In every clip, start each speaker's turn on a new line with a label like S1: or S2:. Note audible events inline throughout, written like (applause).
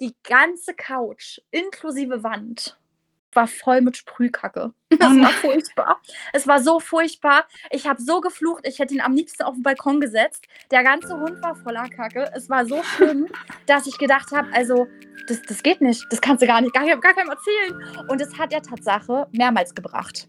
S1: Die ganze Couch inklusive Wand war voll mit Sprühkacke. (laughs) Das war furchtbar. Es war so furchtbar. Ich habe so geflucht, ich hätte ihn am liebsten auf den Balkon gesetzt. Der ganze Hund war voller Kacke. Es war so schlimm, (laughs) dass ich gedacht habe, also das, das geht nicht. Das kannst du gar nicht, gar, gar keinem erzählen. Und das hat er Tatsache mehrmals gebracht.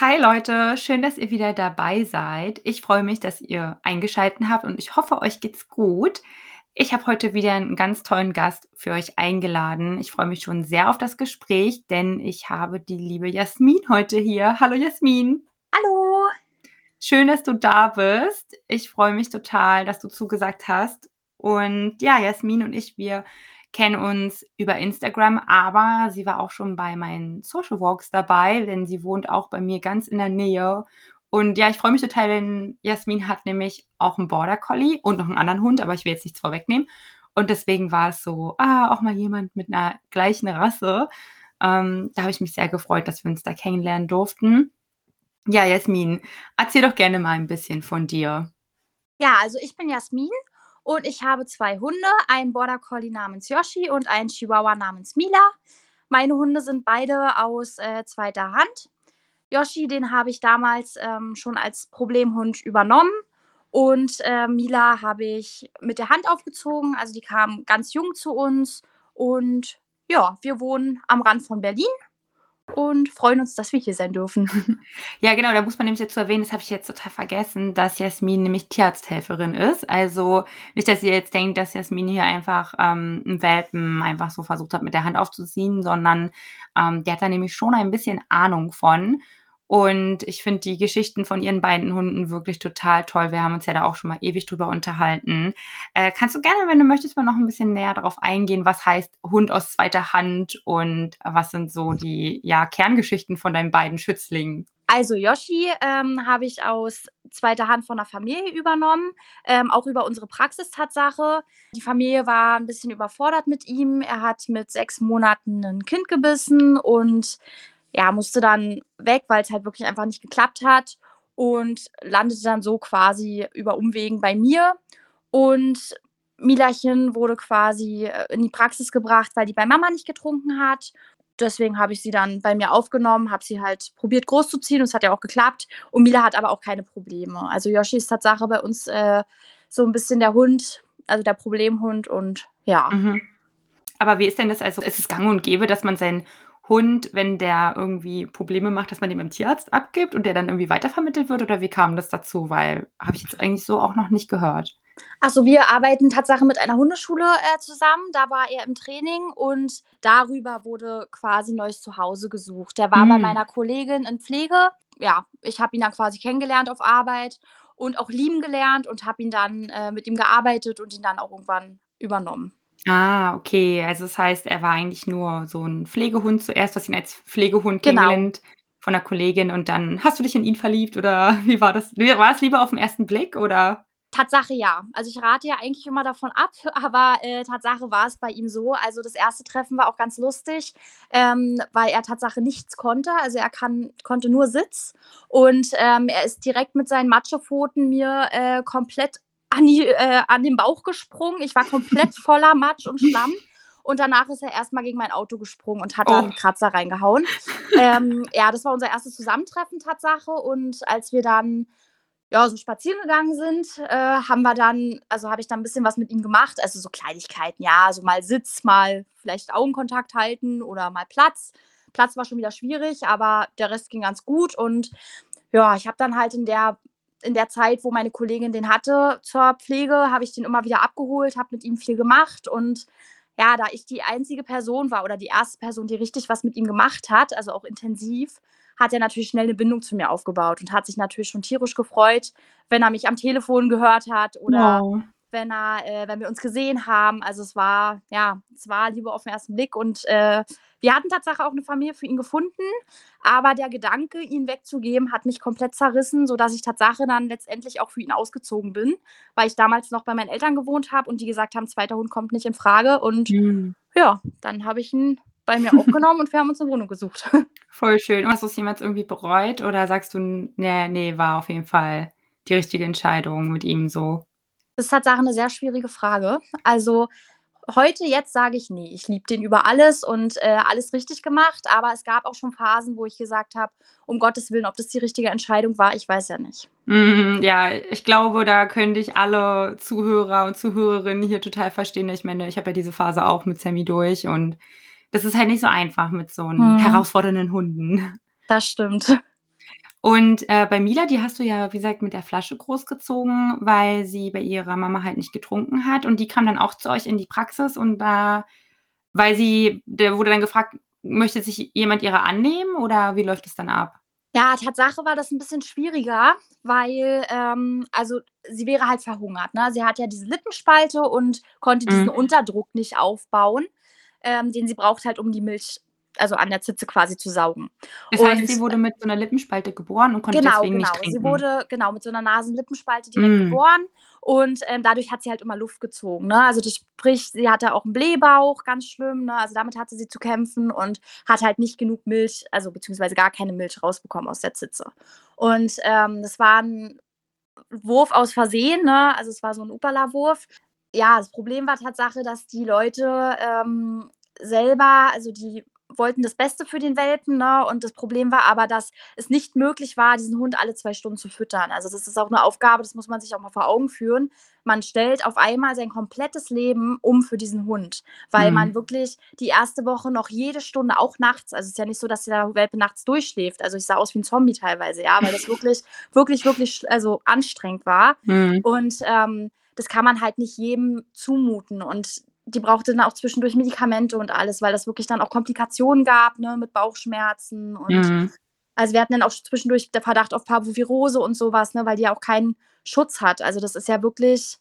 S2: Hi Leute, schön, dass ihr wieder dabei seid. Ich freue mich, dass ihr eingeschaltet habt und ich hoffe, euch geht's gut. Ich habe heute wieder einen ganz tollen Gast für euch eingeladen. Ich freue mich schon sehr auf das Gespräch, denn ich habe die liebe Jasmin heute hier. Hallo Jasmin.
S1: Hallo.
S2: Schön, dass du da bist. Ich freue mich total, dass du zugesagt hast. Und ja, Jasmin und ich, wir kennen uns über Instagram, aber sie war auch schon bei meinen Social Walks dabei, denn sie wohnt auch bei mir ganz in der Nähe. Und ja, ich freue mich total, denn Jasmin hat nämlich auch einen Border Collie und noch einen anderen Hund, aber ich will jetzt nichts vorwegnehmen. Und deswegen war es so, ah, auch mal jemand mit einer gleichen Rasse. Ähm, da habe ich mich sehr gefreut, dass wir uns da kennenlernen durften. Ja, Jasmin, erzähl doch gerne mal ein bisschen von dir.
S1: Ja, also ich bin Jasmin und ich habe zwei Hunde, einen Border Collie namens Yoshi und einen Chihuahua namens Mila. Meine Hunde sind beide aus äh, zweiter Hand. Yoshi, den habe ich damals ähm, schon als Problemhund übernommen. Und äh, Mila habe ich mit der Hand aufgezogen. Also die kam ganz jung zu uns. Und ja, wir wohnen am Rand von Berlin und freuen uns, dass wir hier sein dürfen. (laughs)
S2: Ja, genau, da muss man nämlich dazu erwähnen, das habe ich jetzt total vergessen, dass Jasmin nämlich Tierarzthelferin ist. Also nicht, dass ihr jetzt denkt, dass Jasmin hier einfach ähm, einen Welpen einfach so versucht hat, mit der Hand aufzuziehen, sondern ähm, der hat da nämlich schon ein bisschen Ahnung von. Und ich finde die Geschichten von ihren beiden Hunden wirklich total toll. Wir haben uns ja da auch schon mal ewig drüber unterhalten. Äh, kannst du gerne, wenn du möchtest, mal noch ein bisschen näher darauf eingehen, was heißt Hund aus zweiter Hand und was sind so die ja, Kerngeschichten von deinen beiden Schützlingen?
S1: Also Yoshi ähm, habe ich aus zweiter Hand von der Familie übernommen, ähm, auch über unsere Praxistatsache. Die Familie war ein bisschen überfordert mit ihm. Er hat mit sechs Monaten ein Kind gebissen und ja, musste dann weg, weil es halt wirklich einfach nicht geklappt hat und landete dann so quasi über Umwegen bei mir. Und Milachen wurde quasi äh, in die Praxis gebracht, weil die bei Mama nicht getrunken hat. Deswegen habe ich sie dann bei mir aufgenommen, habe sie halt probiert großzuziehen und es hat ja auch geklappt. Und Mila hat aber auch keine Probleme. Also Yoshi ist Tatsache bei uns äh, so ein bisschen der Hund, also der Problemhund und ja. Mhm.
S2: Aber wie ist denn das? Also ist es gang und gäbe, dass man seinen Hund, wenn der irgendwie Probleme macht, dass man den beim Tierarzt abgibt und der dann irgendwie weitervermittelt wird? Oder wie kam das dazu? Weil habe ich jetzt eigentlich so auch noch nicht gehört.
S1: Achso, wir arbeiten tatsächlich mit einer Hundeschule äh, zusammen. Da war er im Training und darüber wurde quasi neues Zuhause gesucht. Der war hm. bei meiner Kollegin in Pflege. Ja, ich habe ihn dann quasi kennengelernt auf Arbeit und auch lieben gelernt und habe ihn dann äh, mit ihm gearbeitet und ihn dann auch irgendwann übernommen.
S2: Ah, okay. Also das heißt, er war eigentlich nur so ein Pflegehund zuerst, hast ihn als Pflegehund Genau. kennengelernt von 'ner Kollegin und dann hast du dich in ihn verliebt oder (laughs) wie war das? war es lieber auf den ersten Blick oder?
S1: Tatsache ja. Also, ich rate ja eigentlich immer davon ab, (laughs) aber, äh, Tatsache war es bei ihm so. Also, das erste Treffen war auch ganz lustig, ähm, weil er Tatsache nichts konnte. Also, er kann konnte nur Sitz und, ähm, er ist direkt mit seinen Matschepfoten mir, äh, komplett an, die, äh, an den Bauch gesprungen. Ich war komplett (laughs) voller Matsch und Schlamm. Und danach ist er erstmal gegen mein Auto gesprungen und hat oh. da einen Kratzer reingehauen. ähm, ja, das war unser erstes Zusammentreffen, Tatsache. Und als wir dann ja, so spazieren gegangen sind, äh, haben wir dann, also habe ich dann ein bisschen was mit ihm gemacht. Also so Kleinigkeiten, ja, so mal Sitz, mal vielleicht Augenkontakt halten oder mal Platz. Platz war schon wieder schwierig, aber der Rest ging ganz gut. Und ja, ich habe dann halt in der in der Zeit, wo meine Kollegin den hatte zur Pflege, habe ich den immer wieder abgeholt, habe mit ihm viel gemacht und ja, da ich die einzige Person war oder die erste Person, die richtig was mit ihm gemacht hat, also auch intensiv, hat er natürlich schnell eine Bindung zu mir aufgebaut und hat sich natürlich schon tierisch gefreut, wenn er mich am Telefon gehört hat oder wow. Wenn er, äh, wenn wir uns gesehen haben. Also es war, ja, es war Liebe auf den ersten Blick und äh, wir hatten tatsächlich auch eine Familie für ihn gefunden, aber der Gedanke, ihn wegzugeben, hat mich komplett zerrissen, sodass ich Tatsache dann letztendlich auch für ihn ausgezogen bin, weil ich damals noch bei meinen Eltern gewohnt habe und die gesagt haben, zweiter Hund kommt nicht in Frage. Und mhm. ja, dann habe ich ihn bei mir aufgenommen und wir haben uns eine Wohnung gesucht. (laughs)
S2: Voll schön. Und hast du es jemals irgendwie bereut oder sagst du, nee, nee, war auf jeden Fall die richtige Entscheidung mit ihm so?
S1: Das ist tatsächlich eine sehr schwierige Frage. Also heute, jetzt sage ich, nee, ich liebe den über alles und äh, alles richtig gemacht. Aber es gab auch schon Phasen, wo ich gesagt habe, um Gottes Willen, ob das die richtige Entscheidung war, ich weiß ja nicht.
S2: Mm, ja, ich glaube, da könnte ich alle Zuhörer und Zuhörerinnen hier total verstehen. Ich meine, ich habe ja diese Phase auch mit Sammy durch und das ist halt nicht so einfach mit so hm. herausfordernden Hunden.
S1: Das stimmt.
S2: Und äh, bei Mila, die hast du ja, wie gesagt, mit der Flasche großgezogen, weil sie bei ihrer Mama halt nicht getrunken hat. Und die kam dann auch zu euch in die Praxis und da, weil sie, der wurde dann gefragt, möchte sich jemand ihrer annehmen oder wie läuft es dann ab?
S1: Ja, Tatsache war das ein bisschen schwieriger, weil, ähm, also sie wäre halt verhungert. Ne? Sie hat ja diese Lippenspalte und konnte diesen mhm. Unterdruck nicht aufbauen, ähm, den sie braucht halt, um die Milch also an der Zitze quasi zu saugen.
S2: Das und, heißt, sie wurde mit so einer Lippenspalte geboren und konnte genau, deswegen
S1: genau.
S2: nicht trinken.
S1: Sie wurde genau mit so einer Nasenlippenspalte direkt mm. geboren und ähm, dadurch hat sie halt immer Luft gezogen. Ne? Also das sprich, sie hatte auch einen Blähbauch, ganz schlimm. Ne? Also damit hatte sie zu kämpfen und hat halt nicht genug Milch, also beziehungsweise gar keine Milch rausbekommen aus der Zitze. Und ähm, das war ein Wurf aus Versehen, ne? also es war so ein Upala-Wurf. Ja, das Problem war Tatsache, dass die Leute ähm, selber, also die wollten das Beste für den Welpen. Ne? Und das Problem war aber, dass es nicht möglich war, diesen Hund alle zwei Stunden zu füttern. Also das ist auch eine Aufgabe, das muss man sich auch mal vor Augen führen. Man stellt auf einmal sein komplettes Leben um für diesen Hund, weil mhm. man wirklich die erste Woche noch jede Stunde, auch nachts, also es ist ja nicht so, dass der Welpe nachts durchschläft. Also ich sah aus wie ein Zombie teilweise, ja, weil das (laughs) wirklich, wirklich, wirklich also anstrengend war. Mhm. Und ähm, das kann man halt nicht jedem zumuten. Und die brauchte dann auch zwischendurch Medikamente und alles, weil das wirklich dann auch Komplikationen gab, ne, mit Bauchschmerzen und mhm. also wir hatten dann auch zwischendurch der Verdacht auf Parvovirose und sowas, ne, weil die ja auch keinen Schutz hat. Also das ist ja wirklich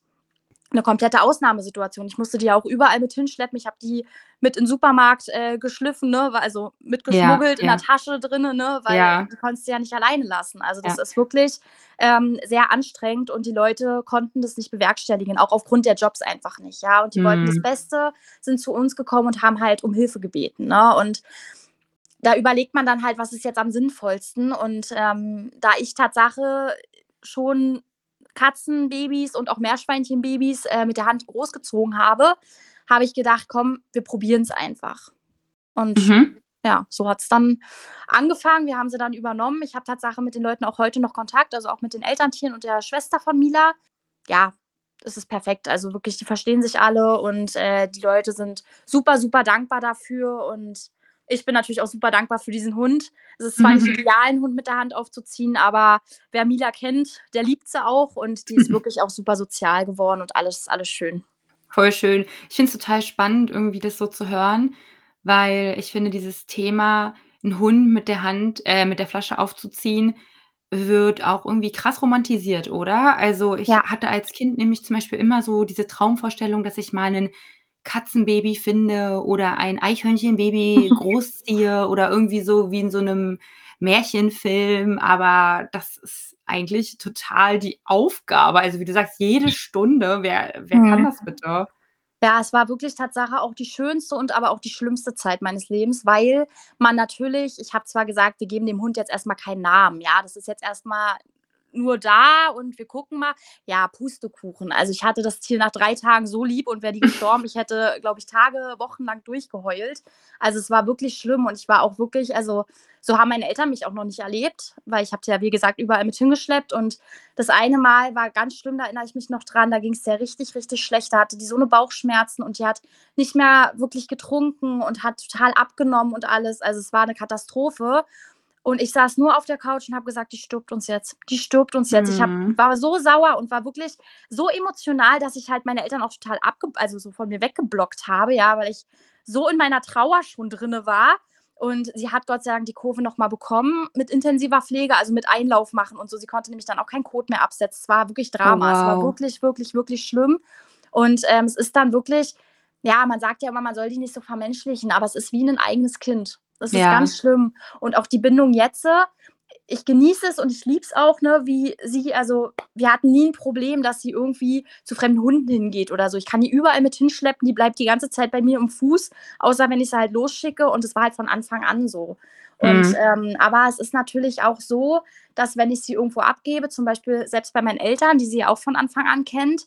S1: eine komplette Ausnahmesituation. Ich musste die ja auch überall mit hinschleppen. Ich habe die mit in den Supermarkt äh, geschliffen, ne? also mitgeschmuggelt ja, in ja. der Tasche drin, ne? weil ja. du konntest sie ja nicht alleine lassen. Also das ist wirklich ähm, sehr anstrengend und die Leute konnten das nicht bewerkstelligen, auch aufgrund der Jobs einfach nicht. Ja, und die mhm. wollten das mhm. Beste, sind zu uns gekommen und haben halt um Hilfe gebeten. Ne? Und da überlegt man dann halt, was ist jetzt am sinnvollsten. Und ähm, da ich Tatsache schon Katzenbabys und auch Meerschweinchenbabys äh, mit der Hand großgezogen habe, habe ich gedacht, komm, wir probieren es einfach. Und mhm. ja, so hat es dann angefangen. Wir haben sie dann übernommen. Ich habe tatsächlich mit den Leuten auch heute noch Kontakt, also auch mit den Elterntieren und der Schwester von Mila. Ja, es ist perfekt. Also wirklich, die verstehen sich alle und äh, die Leute sind super, super dankbar dafür und ich bin natürlich auch super dankbar für diesen Hund. Es ist zwar nicht ideal, einen Hund mit der Hand aufzuziehen, aber wer Mila kennt, der liebt sie auch und die ist (laughs) wirklich auch super sozial geworden und alles, alles schön.
S2: Voll schön. Ich finde es total spannend, irgendwie das so zu hören, weil ich finde, dieses Thema, einen Hund mit der Hand, äh, mit der Flasche aufzuziehen, wird auch irgendwie krass romantisiert, oder? Also ich ja. hatte als Kind nämlich zum Beispiel immer so diese Traumvorstellung, dass ich mal einen Katzenbaby finde oder ein Eichhörnchenbaby (laughs) großziehe oder irgendwie so wie in so einem Märchenfilm, aber das ist eigentlich total die Aufgabe. Also wie du sagst, jede Stunde, wer, wer mhm. kann das bitte?
S1: Ja, es war wirklich Tatsache auch die schönste und aber auch die schlimmste Zeit meines Lebens, weil man natürlich, ich habe zwar gesagt, wir geben dem Hund jetzt erstmal keinen Namen, ja, das ist jetzt erstmal nur da und wir gucken mal. Ja, Pustekuchen. Also ich hatte das Tier nach drei Tagen so lieb und wäre die gestorben. Ich hätte, glaube ich, Tage, Wochen lang durchgeheult. Also es war wirklich schlimm und ich war auch wirklich, also so haben meine Eltern mich auch noch nicht erlebt, weil ich habe ja, wie gesagt, überall mit hingeschleppt und das eine Mal war ganz schlimm, da erinnere ich mich noch dran, da ging es ja richtig, richtig schlecht. Da hatte die so eine Bauchschmerzen und die hat nicht mehr wirklich getrunken und hat total abgenommen und alles. Also es war eine Katastrophe. Und ich saß nur auf der Couch und habe gesagt, die stirbt uns jetzt. Die stirbt uns jetzt. Mhm. Ich hab, mhm. war so sauer und war wirklich so emotional, dass ich halt meine Eltern auch total abge also so von mir weggeblockt habe, ja, weil ich so in meiner Trauer schon drinne war. Und sie hat Gott sei Dank die Kurve nochmal bekommen mit intensiver Pflege, also mit Einlauf machen und so. Sie konnte nämlich dann auch keinen Kot mehr absetzen. Es war wirklich Drama. Oh, wow. Es war wirklich, wirklich, wirklich schlimm. Und ähm, es ist dann wirklich, ja, man sagt ja immer, man soll die nicht so vermenschlichen, aber es ist wie ein eigenes Kind. Das ist ja. ganz schlimm. Und auch die Bindung jetzt, ich genieße es und ich liebe es auch, ne, wie sie, also wir hatten nie ein Problem, dass sie irgendwie zu fremden Hunden hingeht oder so. Ich kann die überall mit hinschleppen, die bleibt die ganze Zeit bei mir im Fuß, außer wenn ich sie halt losschicke und es war halt von Anfang an so. Und mhm. ähm, aber es ist natürlich auch so, dass wenn ich sie irgendwo abgebe, zum Beispiel selbst bei meinen Eltern, die sie auch von Anfang an kennt,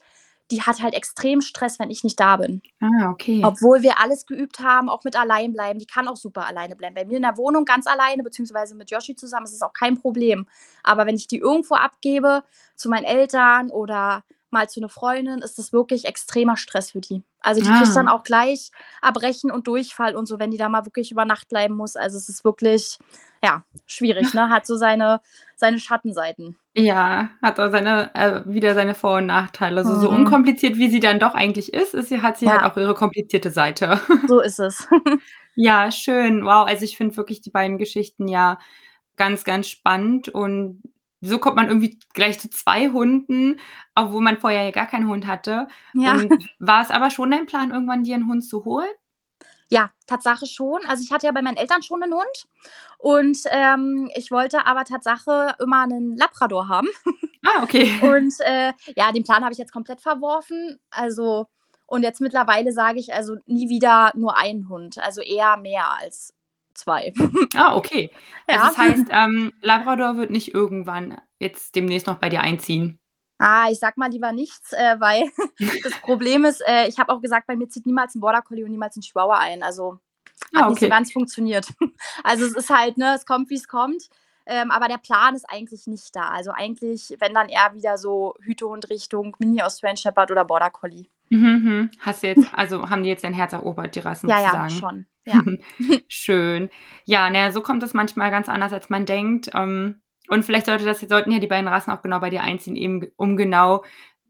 S1: die hat halt extrem Stress, wenn ich nicht da bin.
S2: Ah, okay.
S1: Obwohl wir alles geübt haben, auch mit allein bleiben. Die kann auch super alleine bleiben. Bei mir in der Wohnung ganz alleine, beziehungsweise mit Yoshi zusammen, ist es auch kein Problem. Aber wenn ich die irgendwo abgebe, zu meinen Eltern oder mal zu einer Freundin, ist das wirklich extremer Stress für die. Also die ah. kriegt dann auch gleich Erbrechen und Durchfall und so, wenn die da mal wirklich über Nacht bleiben muss. Also es ist wirklich, ja, schwierig, ne? Hat so seine, seine Schattenseiten.
S2: Ja, hat auch seine, äh, wieder seine Vor- und Nachteile. Also, so mhm. unkompliziert, wie sie dann doch eigentlich ist, ist sie, hat sie halt auch ihre komplizierte Seite.
S1: So ist es. (laughs) (laughs)
S2: Ja, schön. Wow, also ich finde wirklich die beiden Geschichten ja ganz, ganz spannend und so kommt man irgendwie gleich zu zwei Hunden, obwohl man vorher ja gar keinen Hund hatte. Ja. Und war es aber schon dein Plan, irgendwann dir einen Hund zu holen?
S1: Ja, Tatsache schon. Also ich hatte ja bei meinen Eltern schon einen Hund und ähm, ich wollte aber Tatsache immer einen Labrador haben. (laughs)
S2: Ah, okay.
S1: Und äh, ja, den Plan habe ich jetzt komplett verworfen. Also und jetzt mittlerweile sage ich also nie wieder nur einen Hund, also eher mehr als zwei.
S2: Ah, okay. (laughs) Also ja. das heißt, ähm, Labrador wird nicht irgendwann jetzt demnächst noch bei dir einziehen.
S1: Ah, ich sag mal lieber nichts, äh, weil (laughs) das Problem ist, äh, ich habe auch gesagt, bei mir zieht niemals ein Border Collie und niemals ein Chihuahua ein. Also hat ah, okay. nicht so ganz funktioniert. (laughs) Also es ist halt, ne, es kommt, wie es kommt. Ähm, aber der Plan ist eigentlich nicht da. Also eigentlich, wenn dann eher wieder so Hütehund Richtung Mini Australian Shepherd oder Border Collie.
S2: Mhm, mhm. Hast du jetzt, also haben die jetzt dein Herz erobert, die Rassen
S1: ja, sozusagen? Ja, schon. (laughs) Ja.
S2: Schön. Ja, naja, so kommt es manchmal ganz anders, als man denkt. Ähm, und vielleicht sollte das, sollten ja die beiden Rassen auch genau bei dir einziehen, eben um genau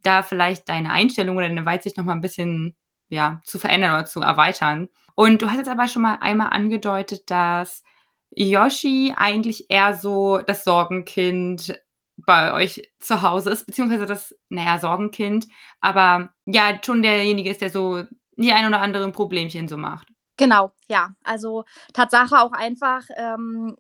S2: da vielleicht deine Einstellung oder deine Weitsicht nochmal ein bisschen ja, zu verändern oder zu erweitern. Und du hast jetzt aber schon mal einmal angedeutet, dass Yoshi eigentlich eher so das Sorgenkind bei euch zu Hause ist, beziehungsweise das, naja, Sorgenkind, aber ja, schon derjenige ist, der so die ein oder anderen Problemchen so macht.
S1: Genau, ja. Also Tatsache auch einfach, ähm,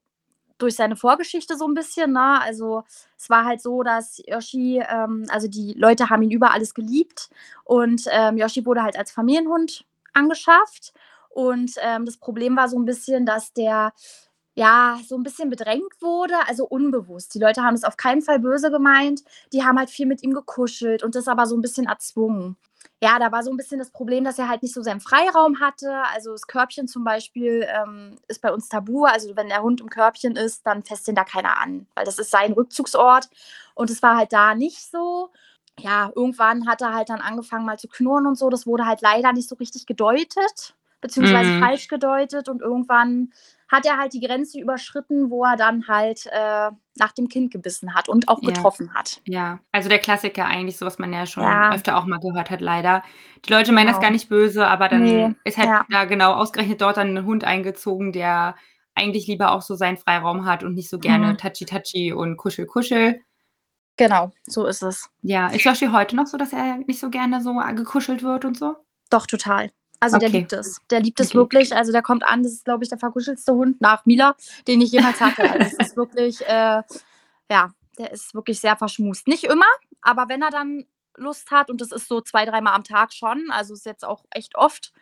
S1: durch seine Vorgeschichte so ein bisschen, ne? Also, es war halt so, dass Yoshi ähm, also die Leute haben ihn über alles geliebt und, ähm, Yoshi wurde halt als Familienhund angeschafft und, ähm, das Problem war so ein bisschen, dass der, ja, so ein bisschen bedrängt wurde, also unbewusst. Die Leute haben es auf keinen Fall böse gemeint. Die haben halt viel mit ihm gekuschelt und das aber so ein bisschen erzwungen ja, da war so ein bisschen das Problem, dass er halt nicht so seinen Freiraum hatte. Also das Körbchen zum Beispiel ähm, ist bei uns tabu. Also wenn der Hund im Körbchen ist, dann fässt ihn da keiner an, weil das ist sein Rückzugsort. Und es war halt da nicht so. Ja, irgendwann hat er halt dann angefangen mal zu knurren und so. Das wurde halt leider nicht so richtig gedeutet, beziehungsweise mhm. falsch gedeutet. Und irgendwann hat er halt die Grenze überschritten, wo er dann halt äh, nach dem Kind gebissen hat und auch getroffen
S2: ja.
S1: hat.
S2: Ja, also der Klassiker eigentlich, so was man ja schon ja. öfter auch mal gehört hat, leider. Die Leute meinen genau. das gar nicht böse, aber dann nee. ist halt ja. da genau ausgerechnet dort dann ein Hund eingezogen, der eigentlich lieber auch so seinen Freiraum hat und nicht so gerne mhm. touchy-touchy und kuschel-kuschel.
S1: Genau, so ist es.
S2: Ja, ist Joshi heute noch so, dass er nicht so gerne so gekuschelt wird und so?
S1: Doch, total. Also okay. der liebt es. Der liebt es okay. wirklich. Also der kommt an, das ist, glaube ich, der verkuschelste Hund nach Mila, den ich jemals hatte. Also es ist wirklich, äh, ja, der ist wirklich sehr verschmust. Nicht immer, aber wenn er dann Lust hat, und das ist so zwei, dreimal am Tag schon, also ist jetzt auch echt oft,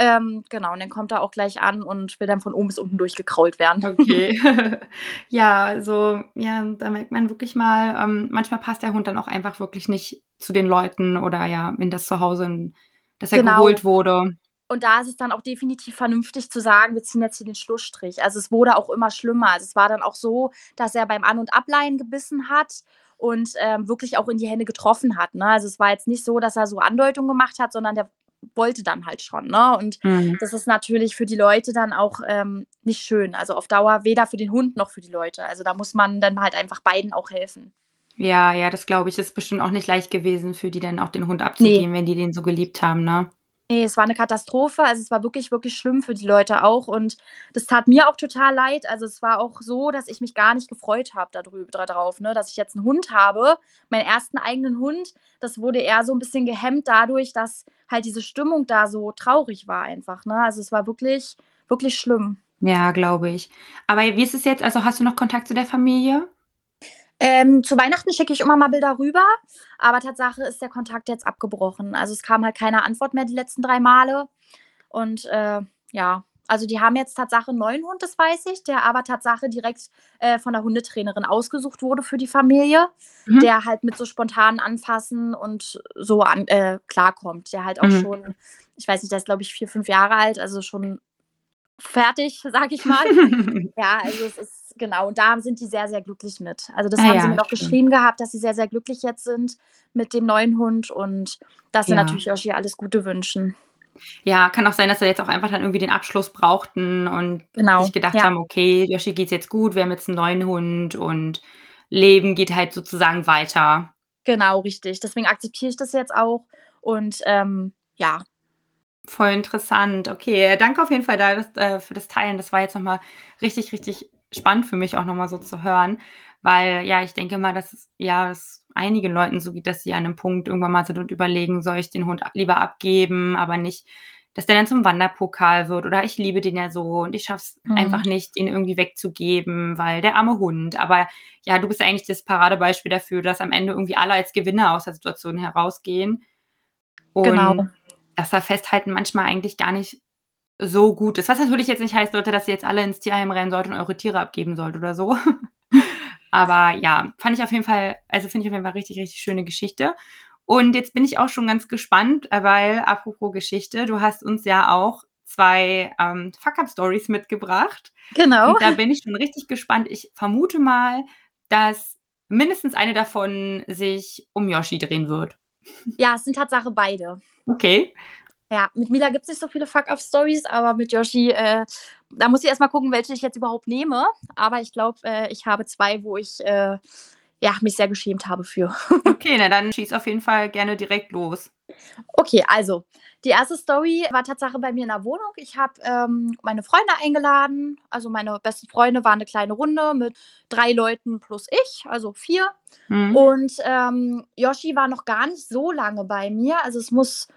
S1: ähm, genau, und dann kommt er auch gleich an und will dann von oben bis unten durchgekrault werden.
S2: Okay. (laughs) (laughs) ja, also, ja, da merkt man wirklich mal, ähm, manchmal passt der Hund dann auch einfach wirklich nicht zu den Leuten oder ja, in das Zuhause, dass er genau. geholt wurde.
S1: Und da ist es dann auch definitiv vernünftig zu sagen, wir ziehen jetzt hier den Schlussstrich. Also es wurde auch immer schlimmer. Also es war dann auch so, dass er beim An- und Ableihen gebissen hat und ähm, wirklich auch in die Hände getroffen hat. Ne? Also es war jetzt nicht so, dass er so Andeutungen gemacht hat, sondern der wollte dann halt schon. Ne? Und mhm. das ist natürlich für die Leute dann auch ähm, nicht schön. Also auf Dauer weder für den Hund noch für die Leute. Also da muss man dann halt einfach beiden auch helfen.
S2: Ja, ja, das glaube ich, ist bestimmt auch nicht leicht gewesen für die dann auch den Hund abzugeben, nee. wenn die den so geliebt haben, ne?
S1: Nee, es war eine Katastrophe. Also, es war wirklich, wirklich schlimm für die Leute auch und das tat mir auch total leid. Also, es war auch so, dass ich mich gar nicht gefreut habe da drauf, ne, dass ich jetzt einen Hund habe, meinen ersten eigenen Hund. Das wurde eher so ein bisschen gehemmt dadurch, dass halt diese Stimmung da so traurig war einfach, ne? Also, es war wirklich, wirklich schlimm.
S2: Ja, glaube ich. Aber wie ist es jetzt? Also, hast du noch Kontakt zu der Familie?
S1: Ähm, zu Weihnachten schicke ich immer mal Bilder rüber, aber Tatsache ist der Kontakt jetzt abgebrochen. Also es kam halt keine Antwort mehr die letzten drei Male. Und äh, ja, also die haben jetzt Tatsache einen neuen Hund, das weiß ich, der aber Tatsache direkt äh, von der Hundetrainerin ausgesucht wurde für die Familie, mhm. der halt mit so spontanen Anfassen und so an, äh, klarkommt. Der halt auch mhm. schon, ich weiß nicht, der ist glaube ich vier, fünf Jahre alt, also schon fertig, sag ich mal. (laughs) ja, also es ist genau, und da sind die sehr, sehr glücklich mit. Also das ah, haben ja, sie mir noch geschrieben gehabt, dass sie sehr, sehr glücklich jetzt sind mit dem neuen Hund und dass sie ja. natürlich Yoshi alles Gute wünschen.
S2: Ja, kann auch sein, dass sie jetzt auch einfach dann irgendwie den Abschluss brauchten und genau. sich gedacht ja. haben, okay, Yoshi geht's jetzt gut, wir haben jetzt einen neuen Hund und Leben geht halt sozusagen weiter.
S1: Genau, richtig. Deswegen akzeptiere ich das jetzt auch und ähm, ja,
S2: Voll interessant. Okay, danke auf jeden Fall da, das, äh, für das Teilen. Das war jetzt nochmal richtig, richtig spannend für mich auch nochmal so zu hören, weil ja, ich denke mal, dass es ja es einigen Leuten so geht, dass sie an einem Punkt irgendwann mal sind und überlegen, soll ich den Hund lieber abgeben, aber nicht, dass der dann zum Wanderpokal wird oder ich liebe den ja so und ich schaff's mhm. einfach nicht, ihn irgendwie wegzugeben, weil der arme Hund. Aber ja, du bist eigentlich das Paradebeispiel dafür, dass am Ende irgendwie alle als Gewinner aus der Situation herausgehen. Und genau. dass da Festhalten manchmal eigentlich gar nicht so gut ist. Was natürlich jetzt nicht heißt sollte, dass ihr jetzt alle ins Tierheim rennen sollt und eure Tiere abgeben sollt oder so. (laughs) Aber ja, fand ich auf jeden Fall, also finde ich auf jeden Fall richtig, richtig schöne Geschichte. Und jetzt bin ich auch schon ganz gespannt, weil apropos Geschichte, du hast uns ja auch zwei ähm, Fuck-Up-Stories mitgebracht.
S1: Genau.
S2: Und da bin ich schon richtig gespannt. Ich vermute mal, dass mindestens eine davon sich um Yoshi drehen wird.
S1: Ja, es sind Tatsache beide.
S2: Okay.
S1: Ja, mit Mila gibt es nicht so viele Fuck-Up-Stories, aber mit Yoshi, äh, da muss ich erstmal gucken, welche ich jetzt überhaupt nehme. Aber ich glaube, äh, ich habe zwei, wo ich äh, ja, mich sehr geschämt habe für. (laughs)
S2: okay, na dann schieß auf jeden Fall gerne direkt los.
S1: Okay, also die erste Story war Tatsache bei mir in der Wohnung. Ich habe ähm, meine Freunde eingeladen. Also meine besten Freunde waren eine kleine Runde mit drei Leuten plus ich, also vier. Mhm. Und ähm, Yoshi war noch gar nicht so lange bei mir. Also es muss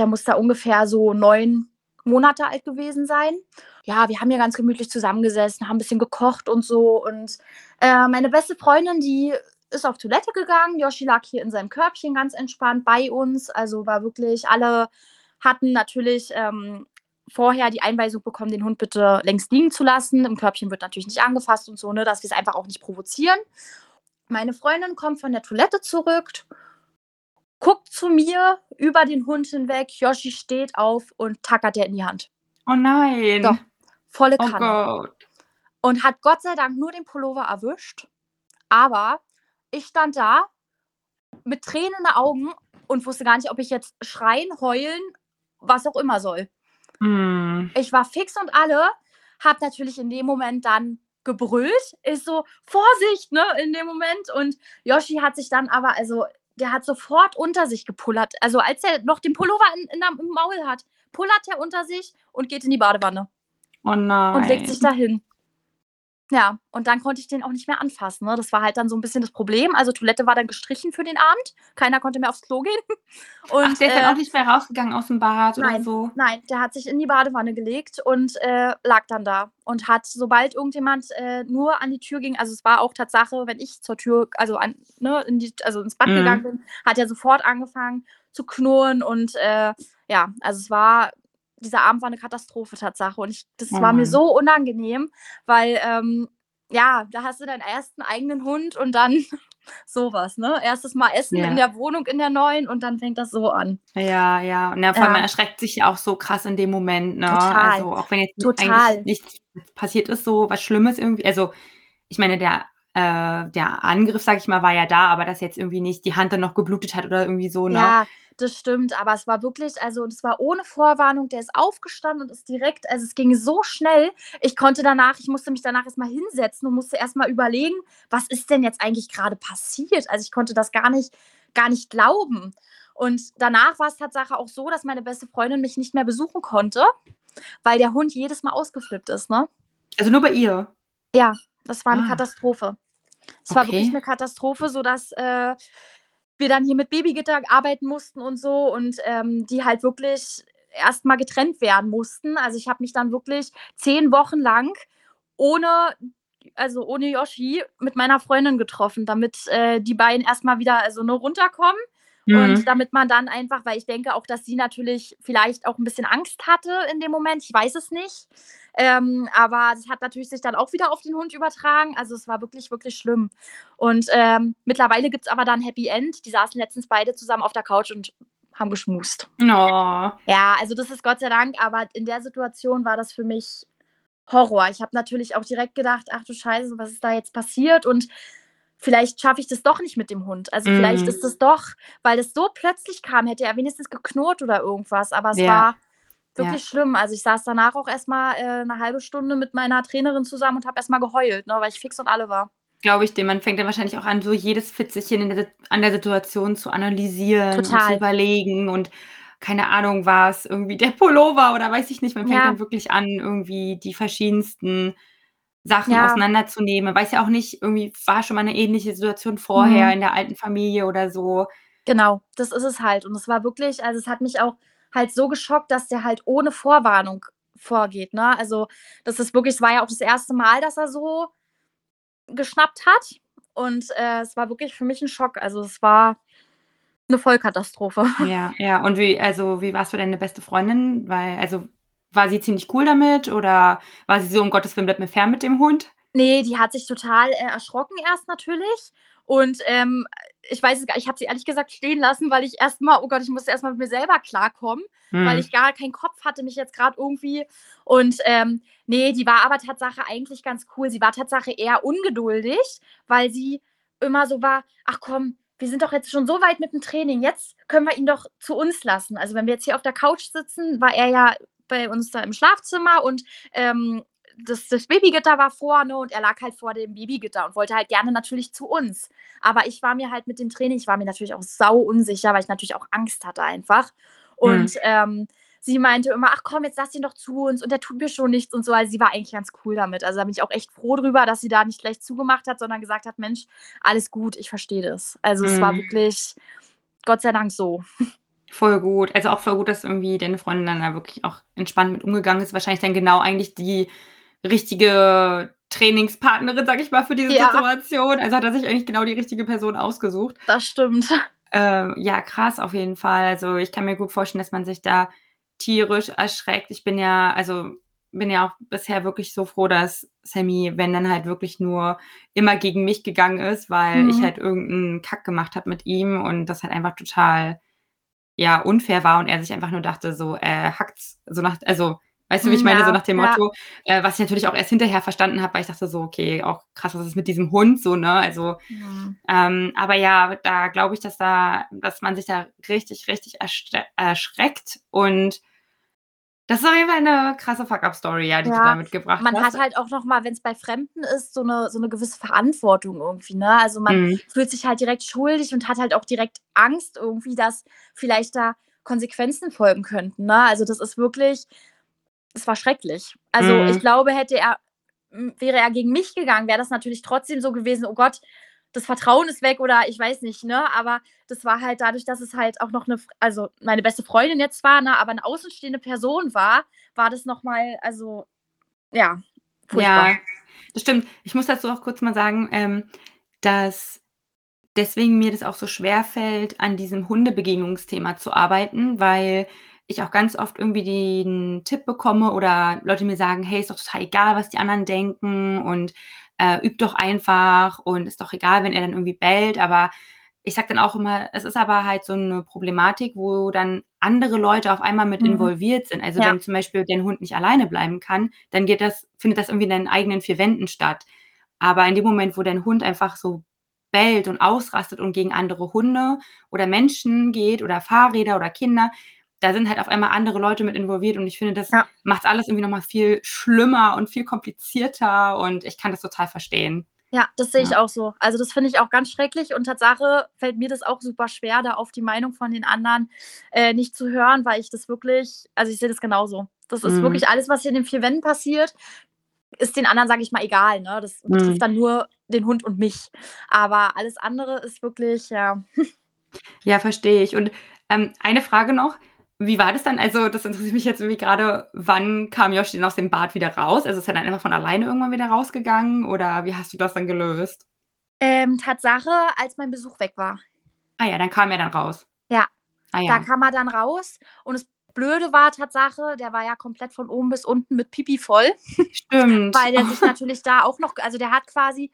S1: der muss da ungefähr so neun Monate alt gewesen sein. Ja, wir haben ja ganz gemütlich zusammengesessen, haben ein bisschen gekocht und so. Und äh, meine beste Freundin, die ist auf Toilette gegangen. Yoshi lag hier in seinem Körbchen ganz entspannt bei uns. Also war wirklich, alle hatten natürlich ähm, vorher die Einweisung bekommen, den Hund bitte längst liegen zu lassen. Im Körbchen wird natürlich nicht angefasst und so, ne, dass wir es einfach auch nicht provozieren. Meine Freundin kommt von der Toilette zurück guckt zu mir über den Hund hinweg. Yoshi steht auf und tackert er in die Hand.
S2: Oh nein.
S1: Doch, volle oh Kanne. Oh Gott. Und hat Gott sei Dank nur den Pullover erwischt. Aber ich stand da mit Tränen in den Augen und wusste gar nicht, ob ich jetzt schreien, heulen, was auch immer soll. Mm. Ich war fix und alle, hab natürlich in dem Moment dann gebrüllt, ist so Vorsicht, ne, in dem Moment und Yoshi hat sich dann aber also der hat sofort unter sich gepullert. Also als er noch den Pullover in, in, im Maul hat, pullert er unter sich und geht in die Badewanne.
S2: Oh nein.
S1: Und legt sich dahin. Ja, und dann konnte ich den auch nicht mehr anfassen. Ne? Das war halt dann so ein bisschen das Problem. Also Toilette war dann gestrichen für den Abend. Keiner konnte mehr aufs Klo gehen. (laughs)
S2: Und, Ach, der ist äh, dann auch nicht mehr rausgegangen aus dem Bad
S1: nein,
S2: oder so?
S1: Nein, der hat sich in die Badewanne gelegt und äh, lag dann da. Und hat, sobald irgendjemand äh, nur an die Tür ging, also es war auch Tatsache, wenn ich zur Tür, also, an, ne, in die, also ins Bad mhm. gegangen bin, hat er sofort angefangen zu knurren. Und äh, ja, also es war dieser Abend war eine Katastrophe Tatsache und ich, das oh war mir so unangenehm, weil ähm, ja, da hast du deinen ersten eigenen Hund und dann (laughs) sowas, ne? Erstes Mal Essen ja. in der Wohnung in der neuen und dann fängt das so an.
S2: Ja, ja. Und ja, vor allem man erschreckt sich ja auch so krass in dem Moment, ne?
S1: Total.
S2: Also auch wenn jetzt
S1: Total.
S2: eigentlich nichts passiert ist, so was Schlimmes irgendwie. Also ich meine, der äh, der Angriff, sag ich mal, war ja da, aber dass jetzt irgendwie nicht die Hand dann noch geblutet hat oder irgendwie so, ne?
S1: Ja, das stimmt, aber es war wirklich, also es war ohne Vorwarnung, der ist aufgestanden und ist direkt, also es ging so schnell. Ich konnte danach, ich musste mich danach erstmal hinsetzen und musste erstmal überlegen, was ist denn jetzt eigentlich gerade passiert? Also ich konnte das gar nicht, gar nicht glauben. Und danach war es Tatsache auch so, dass meine beste Freundin mich nicht mehr besuchen konnte, weil der Hund jedes Mal ausgeflippt ist, ne?
S2: Also nur bei ihr?
S1: Ja, das war eine
S2: Ah.
S1: Katastrophe. Es war
S2: Okay.
S1: wirklich eine Katastrophe, sodass äh, wir dann hier mit Babygitter arbeiten mussten und so und ähm, die halt wirklich erstmal getrennt werden mussten. Also ich habe mich dann wirklich zehn Wochen lang ohne, also ohne Yoshi mit meiner Freundin getroffen, damit äh, die beiden erstmal wieder also nur runterkommen.
S2: Mhm.
S1: Und damit man dann einfach, weil ich denke auch, dass sie natürlich vielleicht auch ein bisschen Angst hatte in dem Moment, ich weiß es nicht. Ähm, aber das hat natürlich sich dann auch wieder auf den Hund übertragen. Also es war wirklich, wirklich schlimm. Und ähm, mittlerweile gibt es aber dann Happy End. Die saßen letztens beide zusammen auf der Couch und haben geschmust.
S2: Oh.
S1: Ja, also das ist Gott sei Dank, aber in der Situation war das für mich Horror. Ich habe natürlich auch direkt gedacht, ach du Scheiße, was ist da jetzt passiert? Und vielleicht schaffe ich das doch nicht mit dem Hund. Also vielleicht
S2: Mhm.
S1: ist es doch, weil es so plötzlich kam, hätte er wenigstens geknurrt oder irgendwas. Aber es
S2: Ja.
S1: war wirklich schlimm. Also ich saß danach auch erstmal äh, eine halbe Stunde mit meiner Trainerin zusammen und habe erstmal geheult, ne, weil ich fix und alle war.
S2: Glaube ich dir. Man fängt dann wahrscheinlich auch an, so jedes Fitzelchen in der, an der Situation zu analysieren und zu
S1: Total.
S2: überlegen und keine Ahnung, war es irgendwie der Pullover oder weiß ich nicht. Man fängt
S1: Ja.
S2: dann wirklich an, irgendwie die verschiedensten Sachen
S1: Ja.
S2: auseinanderzunehmen. Man weiß ja auch nicht, irgendwie war schon mal eine ähnliche Situation vorher
S1: Mhm.
S2: in der alten Familie oder so.
S1: Genau, das ist es halt. Und es war wirklich, also es hat mich auch halt so geschockt, dass der halt ohne Vorwarnung vorgeht. Ne? Also das ist wirklich, es war ja auch das erste Mal, dass er so geschnappt hat. Und äh, es war wirklich für mich ein Schock. Also es war eine Vollkatastrophe.
S2: Ja, ja. Und wie, also, wie war es für deine beste Freundin? Weil, also, war sie ziemlich cool damit oder war sie so, um Gottes Willen, bleib mir fern mit dem Hund?
S1: Nee, die hat sich total äh, erschrocken erst natürlich. Und ähm, ich weiß es gar ich habe sie ehrlich gesagt stehen lassen, weil ich erstmal, oh Gott, ich musste erstmal mit mir selber klarkommen. weil
S2: Hm.
S1: ich gar keinen Kopf hatte, mich jetzt gerade irgendwie. Und ähm, nee, die war aber Tatsache eigentlich ganz cool. Sie war Tatsache eher ungeduldig, weil sie immer so war, ach komm, wir sind doch jetzt schon so weit mit dem Training, jetzt können wir ihn doch zu uns lassen. Also wenn wir jetzt hier auf der Couch sitzen, war er ja bei uns da im Schlafzimmer und ähm, das, das Babygitter war vorne und er lag halt vor dem Babygitter und wollte halt gerne natürlich zu uns. Aber ich war mir halt mit dem Training, ich war mir natürlich auch sau unsicher, weil ich natürlich auch Angst hatte einfach. Und ähm, sie meinte immer, ach komm, jetzt lass ihn doch zu uns und der tut mir schon nichts und so. Also sie war eigentlich ganz cool damit. Also da bin ich auch echt froh drüber, dass sie da nicht gleich zugemacht hat, sondern gesagt hat, Mensch, alles gut, ich verstehe das. Also es war
S2: Mhm.
S1: wirklich, Gott sei Dank so.
S2: Voll gut. Also auch voll gut, dass irgendwie deine Freundin dann da wirklich auch entspannt mit umgegangen ist. Wahrscheinlich dann genau eigentlich die richtige Trainingspartnerin, sag ich mal, für diese
S1: Ja.
S2: Situation. Also hat er sich eigentlich genau die richtige Person ausgesucht.
S1: Das stimmt.
S2: Ähm, ja, krass auf jeden Fall. Also ich kann mir gut vorstellen, dass man sich da tierisch erschreckt. Ich bin ja, also bin ja auch bisher wirklich so froh, dass Sammy, wenn dann halt wirklich nur immer gegen mich gegangen ist, weil
S1: Mhm.
S2: ich halt irgendeinen Kack gemacht habe mit ihm und das halt einfach total ja unfair war und er sich einfach nur dachte so äh, hackt's so nach also weißt du wie ich meine so nach dem
S1: ja.
S2: Motto äh, was ich natürlich auch erst hinterher verstanden habe weil ich dachte so okay auch krass was ist mit diesem Hund so ne also
S1: Mhm.
S2: ähm, aber ja, da glaube ich, dass da, dass man sich da richtig, richtig erschre erschreckt und das ist auf jeden Fall eine krasse Fuck-up-Story, ja, die du
S1: Ja,
S2: da mitgebracht
S1: Man
S2: hast.
S1: hat halt auch noch mal, wenn es bei Fremden ist, so eine, so eine gewisse Verantwortung irgendwie. Ne? Also man
S2: Mhm.
S1: fühlt sich halt direkt schuldig und hat halt auch direkt Angst irgendwie, dass vielleicht da Konsequenzen folgen könnten. Ne? Also das ist wirklich, es war schrecklich. Also
S2: Mhm.
S1: ich glaube, hätte er, wäre er gegen mich gegangen, wäre das natürlich trotzdem so gewesen, oh Gott, das Vertrauen ist weg oder ich weiß nicht, ne? Aber das war halt dadurch, dass es halt auch noch eine, also meine beste Freundin jetzt war, ne, aber eine außenstehende Person war, war das nochmal, also ja, furchtbar.
S2: Ja, das stimmt. Ich muss dazu auch kurz mal sagen, ähm, dass deswegen mir das auch so schwer fällt, an diesem Hundebegegnungsthema zu arbeiten, weil ich auch ganz oft irgendwie den Tipp bekomme oder Leute mir sagen, hey, ist doch total egal, was die anderen denken und äh, üb doch einfach und ist doch egal, wenn er dann irgendwie bellt, aber ich sage dann auch immer, es ist aber halt so eine Problematik, wo dann andere Leute auf einmal mit
S1: Mhm.
S2: involviert sind. Also
S1: Ja.
S2: wenn zum Beispiel dein Hund nicht alleine bleiben kann, dann geht das, findet das irgendwie in deinen eigenen vier Wänden statt. Aber in dem Moment, wo dein Hund einfach so bellt und ausrastet und gegen andere Hunde oder Menschen geht oder Fahrräder oder Kinder, da sind halt auf einmal andere Leute mit involviert und ich finde, das
S1: Ja.
S2: macht alles irgendwie nochmal viel schlimmer und viel komplizierter und ich kann das total verstehen.
S1: Ja, das sehe ich ja. auch so. Also das finde ich auch ganz schrecklich und Tatsache fällt mir das auch super schwer, da auf die Meinung von den anderen äh, nicht zu hören, weil ich das wirklich, also ich sehe das genauso. Das ist mhm. wirklich alles, was hier in den vier Wänden passiert, ist den anderen, sage ich mal, egal. Ne? Das mhm. betrifft dann nur den Hund und mich. Aber alles andere ist wirklich, ja. (laughs)
S2: Ja, verstehe ich. Und ähm, eine Frage noch. Wie war das dann? Also, das interessiert mich jetzt irgendwie gerade, wann kam Joshi denn aus dem Bad wieder raus? Also ist er dann einfach von alleine irgendwann wieder rausgegangen oder wie hast du das dann gelöst?
S1: Ähm, Tatsache, als mein Besuch weg war.
S2: Ah ja, dann kam er dann raus.
S1: Ja. Ah, ja. Da kam er dann raus und das Blöde war Tatsache, der war ja komplett von oben bis unten mit Pipi voll.
S2: Stimmt. (laughs)
S1: Weil der sich natürlich da auch noch, also der hat quasi